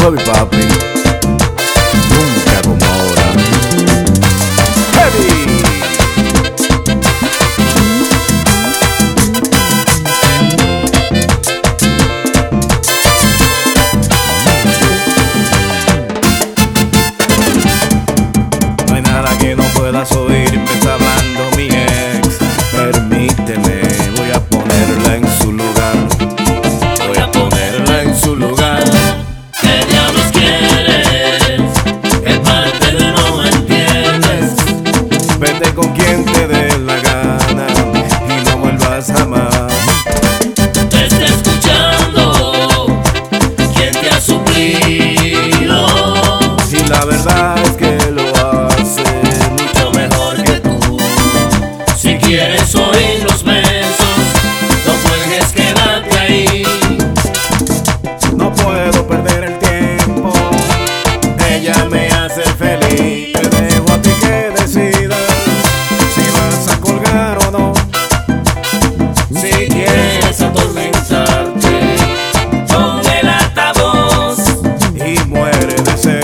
Hurry, Bob, baby. puede ser.